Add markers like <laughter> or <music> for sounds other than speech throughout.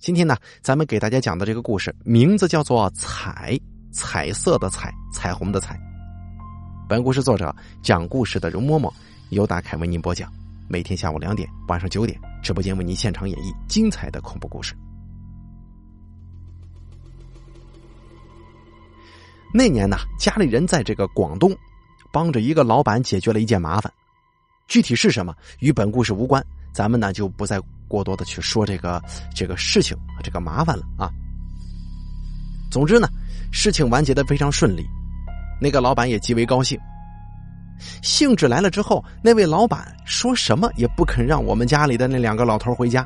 今天呢，咱们给大家讲的这个故事名字叫做《彩》，彩色的彩，彩虹的彩。本故事作者讲故事的容嬷嬷由大凯为您播讲，每天下午两点、晚上九点，直播间为您现场演绎精彩的恐怖故事。那年呢，家里人在这个广东，帮着一个老板解决了一件麻烦，具体是什么与本故事无关，咱们呢就不再。过多的去说这个这个事情这个麻烦了啊。总之呢，事情完结的非常顺利，那个老板也极为高兴。兴致来了之后，那位老板说什么也不肯让我们家里的那两个老头回家，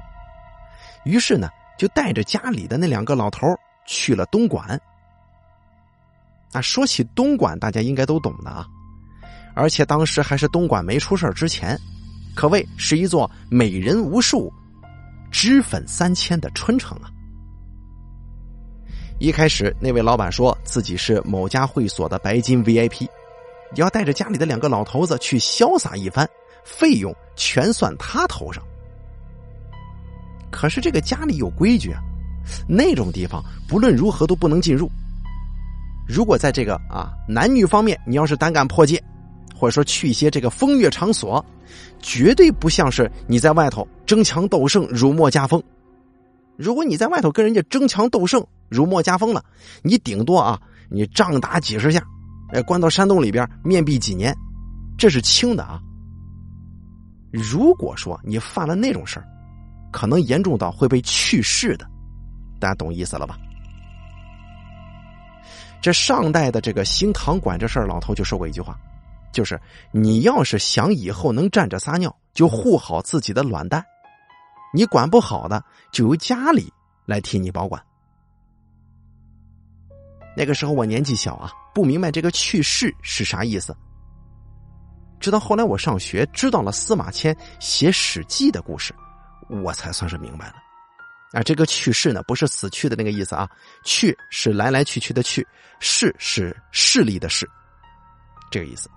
于是呢，就带着家里的那两个老头去了东莞。啊，说起东莞，大家应该都懂的啊，而且当时还是东莞没出事之前，可谓是一座美人无数。脂粉三千的春城啊！一开始，那位老板说自己是某家会所的白金 VIP，要带着家里的两个老头子去潇洒一番，费用全算他头上。可是这个家里有规矩啊，那种地方不论如何都不能进入。如果在这个啊男女方面，你要是胆敢破戒。或者说去一些这个风月场所，绝对不像是你在外头争强斗胜、辱没家风。如果你在外头跟人家争强斗胜、辱没家风了，你顶多啊，你仗打几十下，哎，关到山洞里边面壁几年，这是轻的啊。如果说你犯了那种事儿，可能严重到会被去世的，大家懂意思了吧？这上代的这个兴堂管这事儿，老头就说过一句话。就是你要是想以后能站着撒尿，就护好自己的卵蛋。你管不好的，就由家里来替你保管。那个时候我年纪小啊，不明白这个去世是啥意思。直到后来我上学，知道了司马迁写《史记》的故事，我才算是明白了。啊，这个去世呢，不是死去的那个意思啊，去是来来去去的去，势是势力的势，这个意思。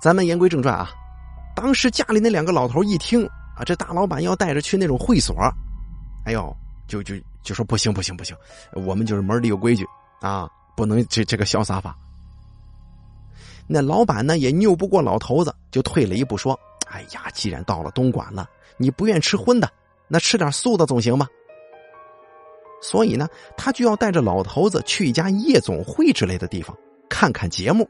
咱们言归正传啊，当时家里那两个老头一听啊，这大老板要带着去那种会所，哎呦，就就就说不行不行不行，我们就是门里有规矩啊，不能这这个潇洒法。那老板呢也拗不过老头子，就退了一步说：“哎呀，既然到了东莞了，你不愿吃荤的，那吃点素的总行吧？”所以呢，他就要带着老头子去一家夜总会之类的地方看看节目。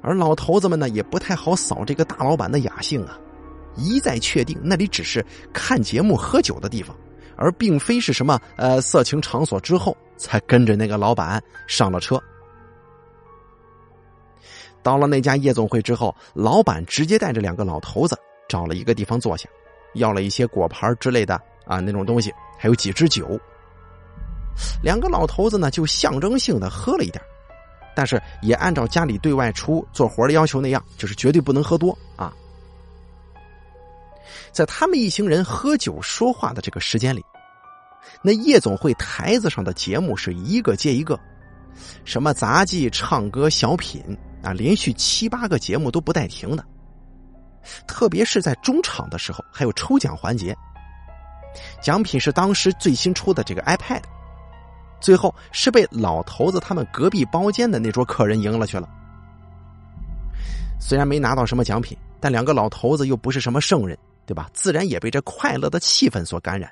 而老头子们呢，也不太好扫这个大老板的雅兴啊，一再确定那里只是看节目喝酒的地方，而并非是什么呃色情场所。之后才跟着那个老板上了车。到了那家夜总会之后，老板直接带着两个老头子找了一个地方坐下，要了一些果盘之类的啊那种东西，还有几支酒。两个老头子呢，就象征性的喝了一点。但是也按照家里对外出做活的要求那样，就是绝对不能喝多啊。在他们一行人喝酒说话的这个时间里，那夜总会台子上的节目是一个接一个，什么杂技、唱歌、小品啊，连续七八个节目都不带停的。特别是在中场的时候，还有抽奖环节，奖品是当时最新出的这个 iPad。最后是被老头子他们隔壁包间的那桌客人赢了去了。虽然没拿到什么奖品，但两个老头子又不是什么圣人，对吧？自然也被这快乐的气氛所感染，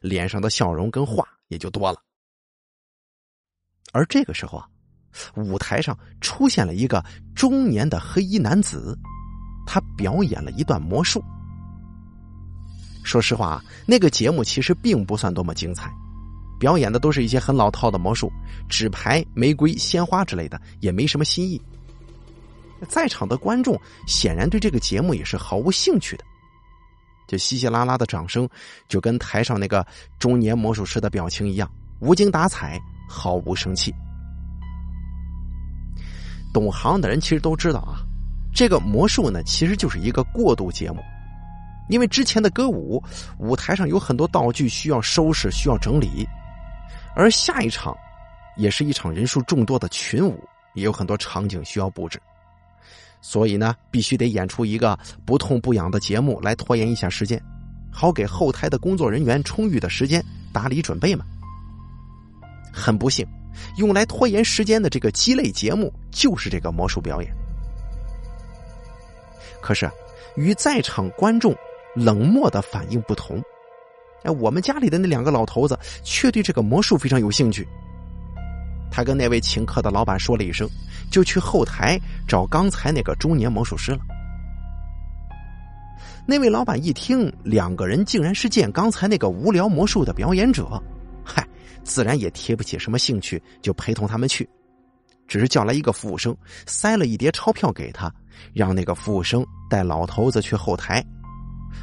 脸上的笑容跟话也就多了。而这个时候啊，舞台上出现了一个中年的黑衣男子，他表演了一段魔术。说实话啊，那个节目其实并不算多么精彩。表演的都是一些很老套的魔术，纸牌、玫瑰、鲜花之类的，也没什么新意。在场的观众显然对这个节目也是毫无兴趣的，就稀稀拉拉的掌声，就跟台上那个中年魔术师的表情一样，无精打采，毫无生气。懂行的人其实都知道啊，这个魔术呢，其实就是一个过渡节目，因为之前的歌舞舞台上有很多道具需要收拾，需要整理。而下一场，也是一场人数众多的群舞，也有很多场景需要布置，所以呢，必须得演出一个不痛不痒的节目来拖延一下时间。好给后台的工作人员充裕的时间打理准备嘛。很不幸，用来拖延时间的这个鸡肋节目就是这个魔术表演。可是，与在场观众冷漠的反应不同，哎，我们家里的那两个老头子却对这个魔术非常有兴趣。他跟那位请客的老板说了一声，就去后台找刚才那个中年魔术师了。那位老板一听，两个人竟然是见刚才那个无聊魔术的表演者，嗨，自然也提不起什么兴趣，就陪同他们去。只是叫来一个服务生，塞了一叠钞票给他，让那个服务生带老头子去后台，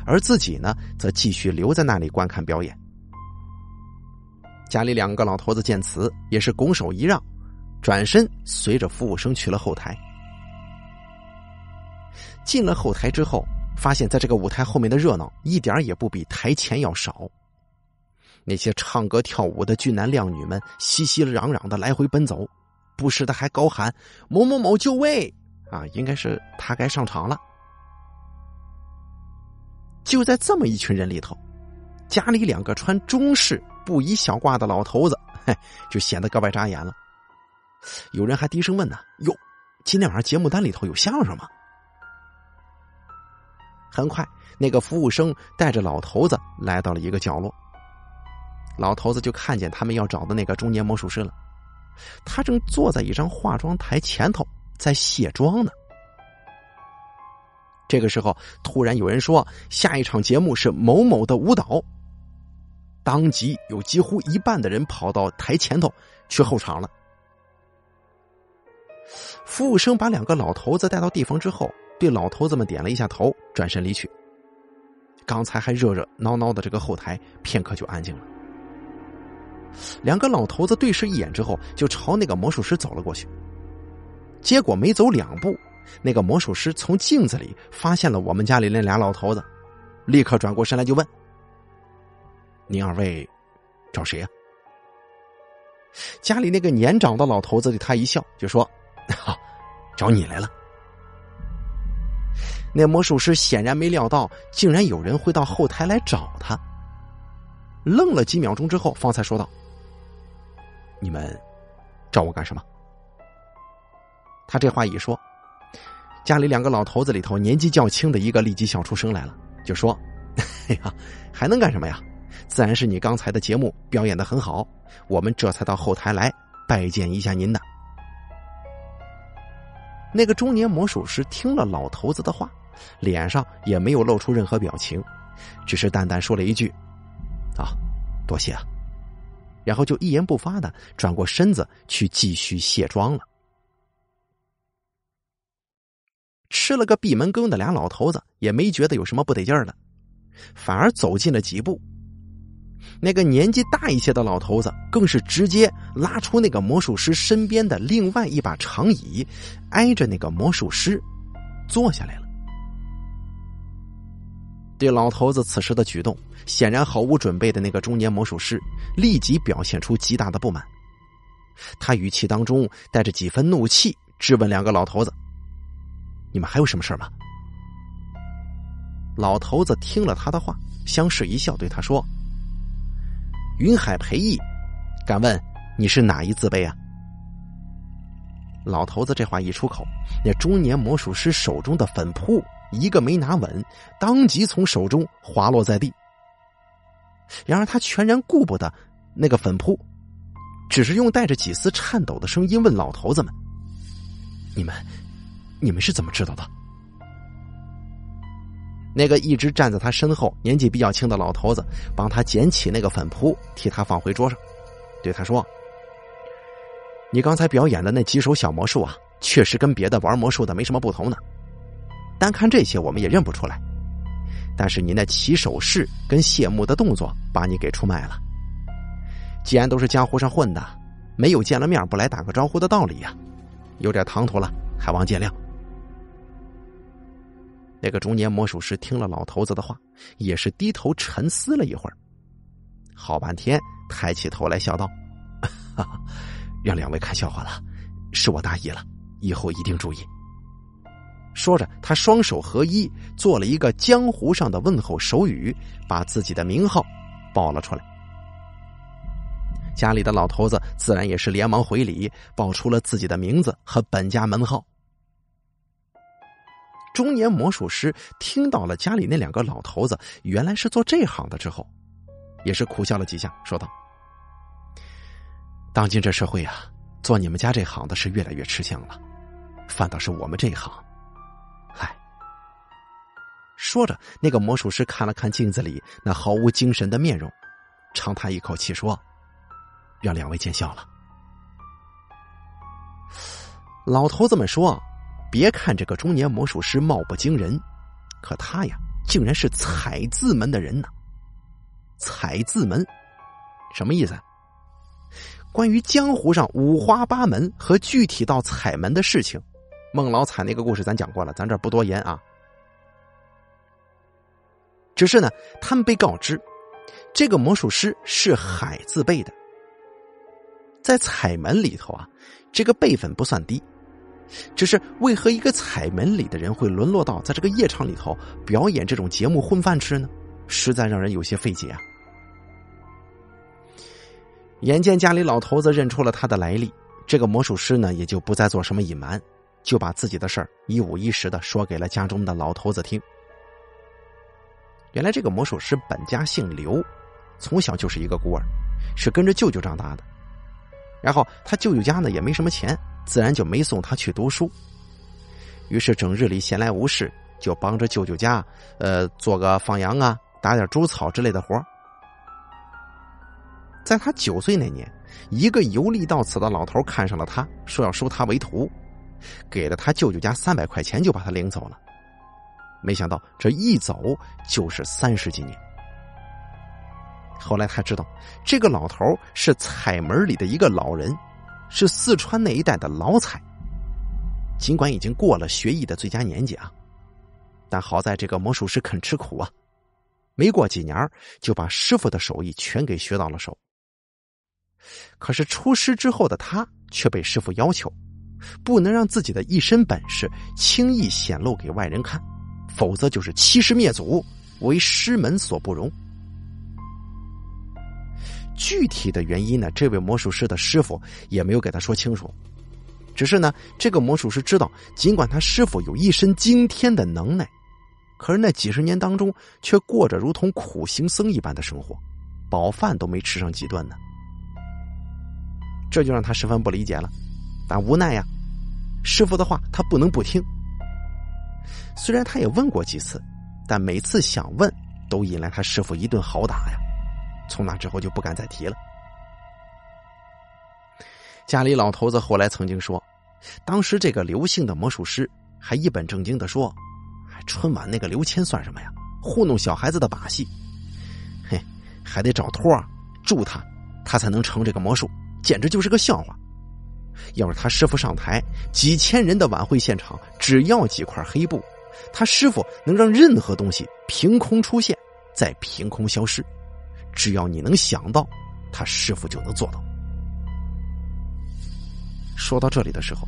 而自己呢，则继续留在那里观看表演。家里两个老头子见此，也是拱手一让，转身随着服务生去了后台。进了后台之后，发现在这个舞台后面的热闹一点也不比台前要少。那些唱歌跳舞的俊男靓女们熙熙攘攘的来回奔走，不时的还高喊“某某某就位”，啊，应该是他该上场了。就在这么一群人里头，家里两个穿中式。布衣小褂的老头子，<laughs> 嘿，就显得格外扎眼了。有人还低声问呢：“哟，今天晚上节目单里头有相声吗？”很快，那个服务生带着老头子来到了一个角落。老头子就看见他们要找的那个中年魔术师了，他正坐在一张化妆台前头在卸妆呢。这个时候，突然有人说：“下一场节目是某某的舞蹈。”当即有几乎一半的人跑到台前头去候场了。服务生把两个老头子带到地方之后，对老头子们点了一下头，转身离去。刚才还热热闹闹的这个后台，片刻就安静了。两个老头子对视一眼之后，就朝那个魔术师走了过去。结果没走两步，那个魔术师从镜子里发现了我们家里那俩老头子，立刻转过身来就问。您二位找谁呀？家里那个年长的老头子对他一笑，就说：“哈，找你来了。”那魔术师显然没料到，竟然有人会到后台来找他，愣了几秒钟之后，方才说道：“你们找我干什么？”他这话一说，家里两个老头子里头年纪较轻的一个立即笑出声来了，就说：“ <laughs> 哎呀，还能干什么呀？”自然是你刚才的节目表演的很好，我们这才到后台来拜见一下您的。那个中年魔术师听了老头子的话，脸上也没有露出任何表情，只是淡淡说了一句：“啊，多谢啊。”然后就一言不发的转过身子去继续卸妆了。吃了个闭门羹的俩老头子也没觉得有什么不得劲儿的，反而走近了几步。那个年纪大一些的老头子，更是直接拉出那个魔术师身边的另外一把长椅，挨着那个魔术师坐下来了。对老头子此时的举动，显然毫无准备的那个中年魔术师立即表现出极大的不满。他语气当中带着几分怒气，质问两个老头子：“你们还有什么事吗？”老头子听了他的话，相视一笑，对他说。云海培义，敢问你是哪一字辈啊？老头子这话一出口，那中年魔术师手中的粉扑一个没拿稳，当即从手中滑落在地。然而他全然顾不得那个粉扑，只是用带着几丝颤抖的声音问老头子们：“你们，你们是怎么知道的？”那个一直站在他身后、年纪比较轻的老头子，帮他捡起那个粉扑，替他放回桌上，对他说：“你刚才表演的那几手小魔术啊，确实跟别的玩魔术的没什么不同呢。单看这些，我们也认不出来。但是你那起手式跟谢幕的动作，把你给出卖了。既然都是江湖上混的，没有见了面不来打个招呼的道理呀，有点唐突了，还望见谅。”那个中年魔术师听了老头子的话，也是低头沉思了一会儿，好半天，抬起头来笑道：“让两位看笑话了，是我大意了，以后一定注意。”说着，他双手合一，做了一个江湖上的问候手语，把自己的名号报了出来。家里的老头子自然也是连忙回礼，报出了自己的名字和本家门号。中年魔术师听到了家里那两个老头子原来是做这行的之后，也是苦笑了几下，说道：“当今这社会啊，做你们家这行的是越来越吃香了，反倒是我们这一行。”嗨，说着，那个魔术师看了看镜子里那毫无精神的面容，长叹一口气说。让两位见笑了。老头子们说：“别看这个中年魔术师貌不惊人，可他呀，竟然是彩字门的人呢。彩字门什么意思？关于江湖上五花八门和具体到彩门的事情，孟老彩那个故事咱讲过了，咱这不多言啊。只是呢，他们被告知，这个魔术师是海字辈的。”在彩门里头啊，这个辈分不算低，只是为何一个彩门里的人会沦落到在这个夜场里头表演这种节目混饭吃呢？实在让人有些费解啊！眼见家里老头子认出了他的来历，这个魔术师呢也就不再做什么隐瞒，就把自己的事儿一五一十的说给了家中的老头子听。原来这个魔术师本家姓刘，从小就是一个孤儿，是跟着舅舅长大的。然后他舅舅家呢也没什么钱，自然就没送他去读书。于是整日里闲来无事，就帮着舅舅家，呃，做个放羊啊，打点猪草之类的活在他九岁那年，一个游历到此的老头看上了他，说要收他为徒，给了他舅舅家三百块钱，就把他领走了。没想到这一走就是三十几年。后来他知道，这个老头是彩门里的一个老人，是四川那一带的老彩。尽管已经过了学艺的最佳年纪啊，但好在这个魔术师肯吃苦啊，没过几年就把师傅的手艺全给学到了手。可是出师之后的他却被师傅要求，不能让自己的一身本事轻易显露给外人看，否则就是欺师灭祖，为师门所不容。具体的原因呢？这位魔术师的师傅也没有给他说清楚。只是呢，这个魔术师知道，尽管他师傅有一身惊天的能耐，可是那几十年当中却过着如同苦行僧一般的生活，饱饭都没吃上几顿呢。这就让他十分不理解了。但无奈呀，师傅的话他不能不听。虽然他也问过几次，但每次想问，都引来他师傅一顿好打呀。从那之后就不敢再提了。家里老头子后来曾经说，当时这个刘姓的魔术师还一本正经的说：“春晚那个刘谦算什么呀？糊弄小孩子的把戏，嘿，还得找托助他，他才能成这个魔术，简直就是个笑话。要是他师傅上台，几千人的晚会现场只要几块黑布，他师傅能让任何东西凭空出现，再凭空消失。”只要你能想到，他师傅就能做到。说到这里的时候，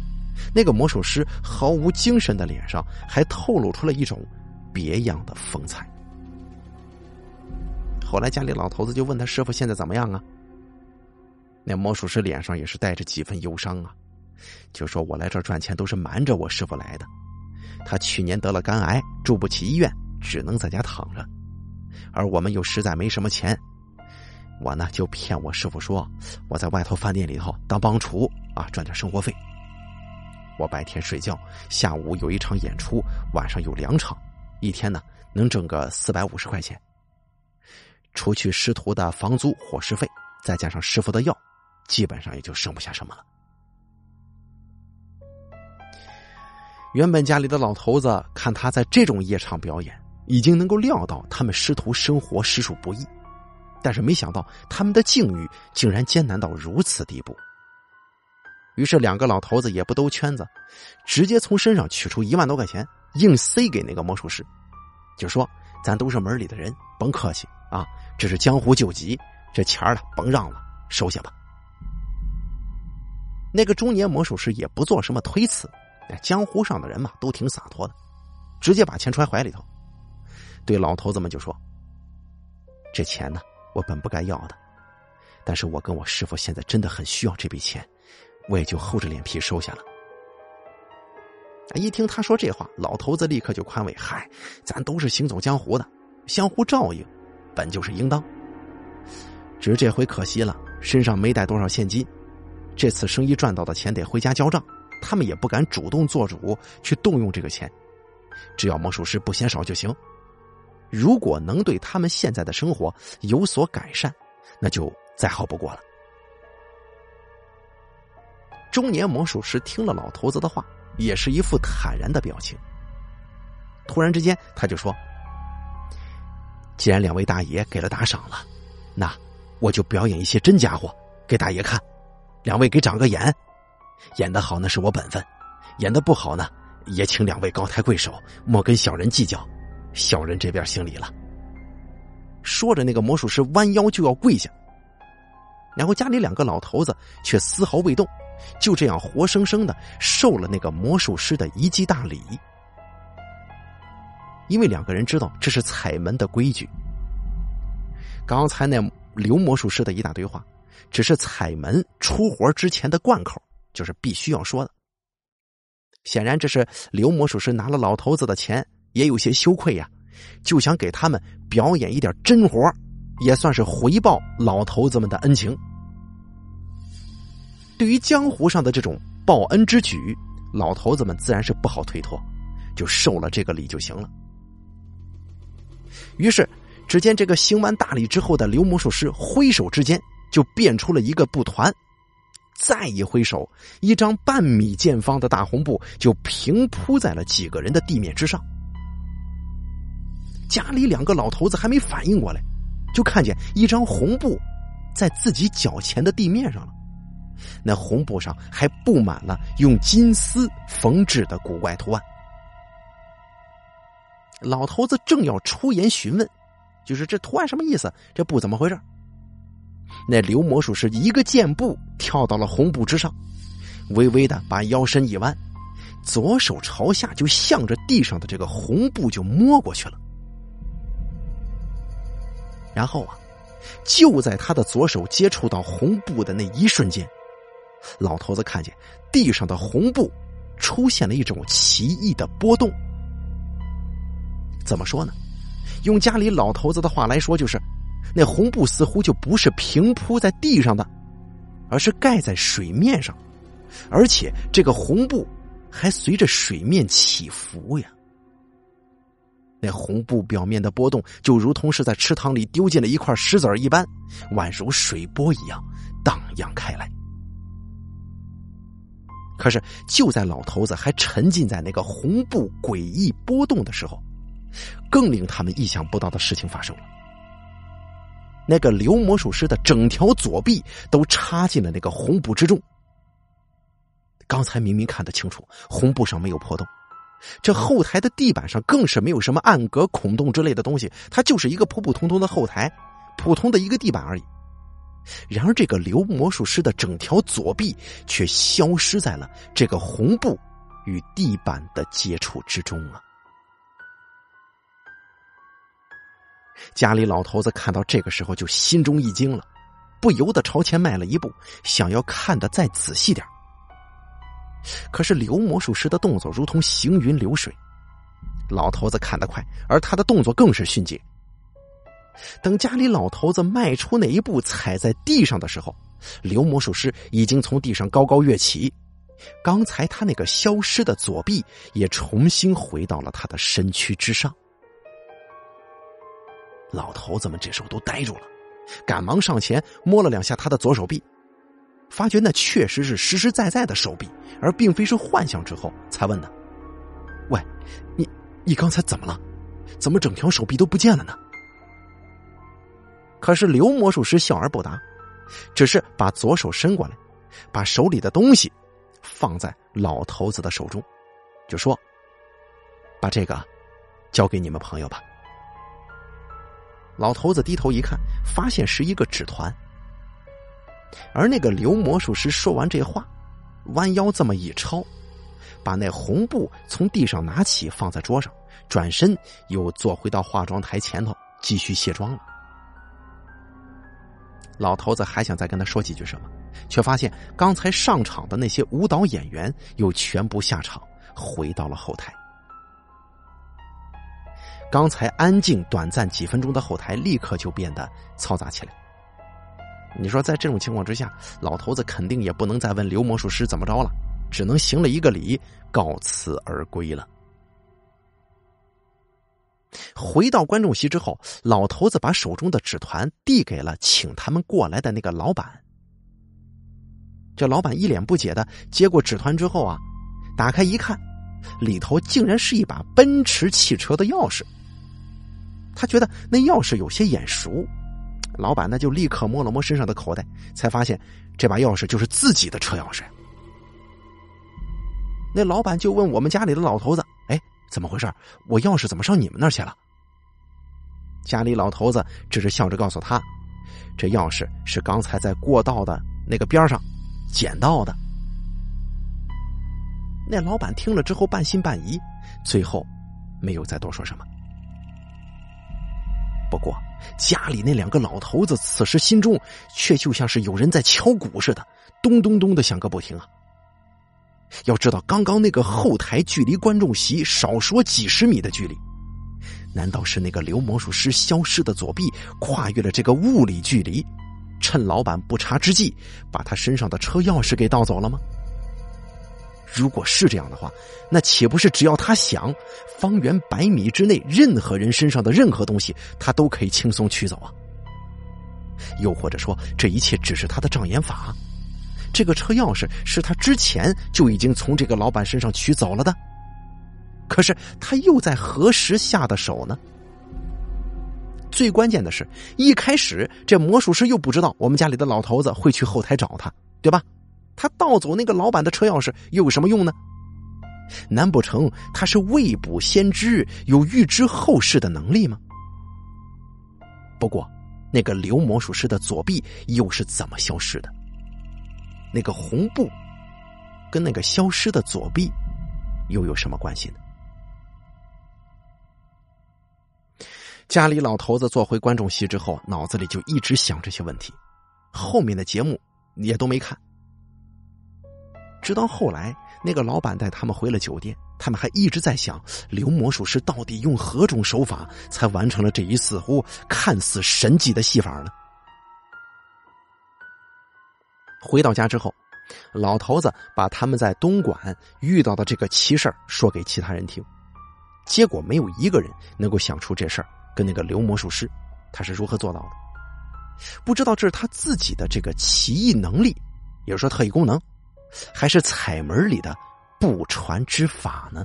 那个魔术师毫无精神的脸上还透露出了一种别样的风采。后来家里老头子就问他师傅现在怎么样啊？那魔术师脸上也是带着几分忧伤啊，就说我来这儿赚钱都是瞒着我师傅来的，他去年得了肝癌，住不起医院，只能在家躺着，而我们又实在没什么钱。我呢就骗我师傅说我在外头饭店里头当帮厨啊赚点生活费。我白天睡觉，下午有一场演出，晚上有两场，一天呢能挣个四百五十块钱。除去师徒的房租伙食费，再加上师傅的药，基本上也就剩不下什么了。原本家里的老头子看他在这种夜场表演，已经能够料到他们师徒生活实属不易。但是没想到他们的境遇竟然艰难到如此地步。于是两个老头子也不兜圈子，直接从身上取出一万多块钱，硬塞给那个魔术师，就说：“咱都是门里的人，甭客气啊，这是江湖救急，这钱儿了甭让了，收下吧。”那个中年魔术师也不做什么推辞，江湖上的人嘛都挺洒脱的。直接把钱揣怀里头，对老头子们就说：“这钱呢，我本不该要的，但是我跟我师傅现在真的很需要这笔钱，我也就厚着脸皮收下了。”一听他说这话，老头子立刻就宽慰：“嗨，咱都是行走江湖的，相互照应，本就是应当。只是这回可惜了，身上没带多少现金，这次生意赚到的钱得回家交账，他们也不敢主动做主去动用这个钱。只要魔术师不嫌少就行。如果能对他们现在的生活有所改善，那就再好不过了。”中年魔术师听了老头子的话。也是一副坦然的表情。突然之间，他就说：“既然两位大爷给了打赏了，那我就表演一些真家伙给大爷看。两位给长个眼，演得好那是我本分；演得不好呢，也请两位高抬贵手，莫跟小人计较。小人这边行礼了。”说着，那个魔术师弯腰就要跪下，然后家里两个老头子却丝毫未动。就这样活生生的受了那个魔术师的一记大礼，因为两个人知道这是彩门的规矩。刚才那刘魔术师的一大堆话，只是彩门出活之前的贯口，就是必须要说的。显然，这是刘魔术师拿了老头子的钱，也有些羞愧呀，就想给他们表演一点真活，也算是回报老头子们的恩情。对于江湖上的这种报恩之举，老头子们自然是不好推脱，就受了这个礼就行了。于是，只见这个行完大礼之后的刘魔术师挥手之间就变出了一个布团，再一挥手，一张半米见方的大红布就平铺在了几个人的地面之上。家里两个老头子还没反应过来，就看见一张红布在自己脚前的地面上了。那红布上还布满了用金丝缝制的古怪图案。老头子正要出言询问，就是这图案什么意思？这布怎么回事？那刘魔术师一个箭步跳到了红布之上，微微的把腰身一弯，左手朝下就向着地上的这个红布就摸过去了。然后啊，就在他的左手接触到红布的那一瞬间。老头子看见地上的红布出现了一种奇异的波动。怎么说呢？用家里老头子的话来说，就是那红布似乎就不是平铺在地上的，而是盖在水面上，而且这个红布还随着水面起伏呀。那红布表面的波动就如同是在池塘里丢进了一块石子儿一般，宛如水波一样荡漾开来。可是，就在老头子还沉浸在那个红布诡异波动的时候，更令他们意想不到的事情发生了。那个刘魔术师的整条左臂都插进了那个红布之中。刚才明明看得清楚，红布上没有破洞，这后台的地板上更是没有什么暗格、孔洞之类的东西，它就是一个普普通通的后台，普通的一个地板而已。然而，这个刘魔术师的整条左臂却消失在了这个红布与地板的接触之中啊！家里老头子看到这个时候就心中一惊了，不由得朝前迈了一步，想要看得再仔细点。可是刘魔术师的动作如同行云流水，老头子看得快，而他的动作更是迅捷。等家里老头子迈出那一步，踩在地上的时候，刘魔术师已经从地上高高跃起。刚才他那个消失的左臂也重新回到了他的身躯之上。老头子们这时候都呆住了，赶忙上前摸了两下他的左手臂，发觉那确实是实实在在的手臂，而并非是幻象。之后才问的：“喂，你你刚才怎么了？怎么整条手臂都不见了呢？”可是刘魔术师笑而不答，只是把左手伸过来，把手里的东西放在老头子的手中，就说：“把这个交给你们朋友吧。”老头子低头一看，发现是一个纸团。而那个刘魔术师说完这话，弯腰这么一抄，把那红布从地上拿起放在桌上，转身又坐回到化妆台前头继续卸妆了。老头子还想再跟他说几句什么，却发现刚才上场的那些舞蹈演员又全部下场，回到了后台。刚才安静短暂几分钟的后台，立刻就变得嘈杂起来。你说，在这种情况之下，老头子肯定也不能再问刘魔术师怎么着了，只能行了一个礼，告辞而归了。回到观众席之后，老头子把手中的纸团递给了请他们过来的那个老板。这老板一脸不解的接过纸团之后啊，打开一看，里头竟然是一把奔驰汽车的钥匙。他觉得那钥匙有些眼熟。老板呢，就立刻摸了摸身上的口袋，才发现这把钥匙就是自己的车钥匙。那老板就问我们家里的老头子：“哎，怎么回事？我钥匙怎么上你们那儿去了？”家里老头子只是笑着告诉他：“这钥匙是刚才在过道的那个边上捡到的。”那老板听了之后半信半疑，最后没有再多说什么。不过，家里那两个老头子此时心中却就像是有人在敲鼓似的，咚咚咚的响个不停啊！要知道，刚刚那个后台距离观众席少说几十米的距离，难道是那个刘魔术师消失的左臂跨越了这个物理距离，趁老板不察之际，把他身上的车钥匙给盗走了吗？如果是这样的话，那岂不是只要他想，方圆百米之内任何人身上的任何东西，他都可以轻松取走啊？又或者说，这一切只是他的障眼法？这个车钥匙是他之前就已经从这个老板身上取走了的，可是他又在何时下的手呢？最关键的是一开始这魔术师又不知道我们家里的老头子会去后台找他，对吧？他盗走那个老板的车钥匙又有什么用呢？难不成他是未卜先知，有预知后事的能力吗？不过，那个刘魔术师的左臂又是怎么消失的？那个红布跟那个消失的左臂又有什么关系呢？家里老头子坐回观众席之后，脑子里就一直想这些问题，后面的节目也都没看。直到后来，那个老板带他们回了酒店，他们还一直在想，刘魔术师到底用何种手法才完成了这一似乎看似神迹的戏法呢？回到家之后，老头子把他们在东莞遇到的这个奇事说给其他人听，结果没有一个人能够想出这事儿跟那个刘魔术师他是如何做到的。不知道这是他自己的这个奇异能力，也就是说特异功能。还是彩门里的不传之法呢？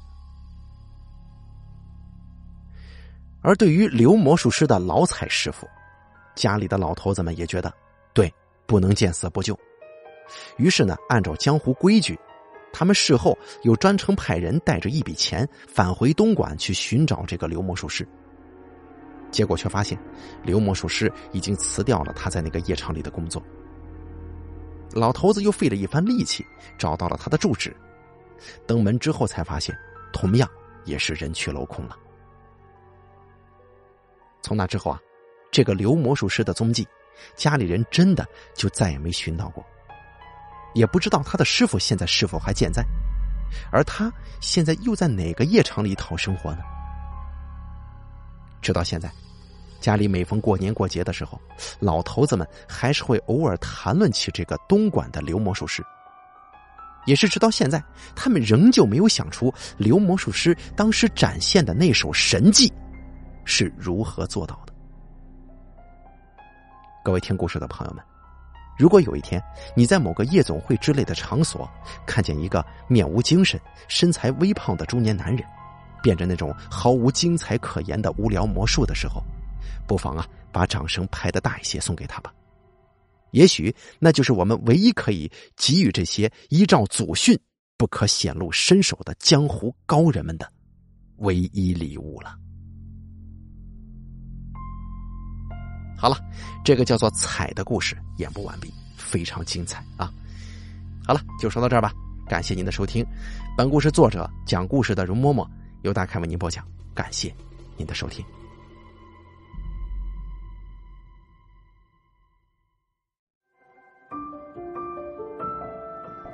而对于刘魔术师的老彩师傅，家里的老头子们也觉得对，不能见死不救。于是呢，按照江湖规矩，他们事后又专程派人带着一笔钱返回东莞去寻找这个刘魔术师。结果却发现，刘魔术师已经辞掉了他在那个夜场里的工作。老头子又费了一番力气找到了他的住址，登门之后才发现，同样也是人去楼空了。从那之后啊，这个刘魔术师的踪迹，家里人真的就再也没寻到过，也不知道他的师傅现在是否还健在，而他现在又在哪个夜场里讨生活呢？直到现在。家里每逢过年过节的时候，老头子们还是会偶尔谈论起这个东莞的刘魔术师。也是直到现在，他们仍旧没有想出刘魔术师当时展现的那手神技是如何做到的。各位听故事的朋友们，如果有一天你在某个夜总会之类的场所看见一个面无精神、身材微胖的中年男人，变着那种毫无精彩可言的无聊魔术的时候，不妨啊，把掌声拍的大一些，送给他吧。也许那就是我们唯一可以给予这些依照祖训不可显露身手的江湖高人们的唯一礼物了。好了，这个叫做“彩”的故事演播完毕，非常精彩啊！好了，就说到这儿吧。感谢您的收听，本故事作者讲故事的容嬷嬷由大凯为您播讲，感谢您的收听。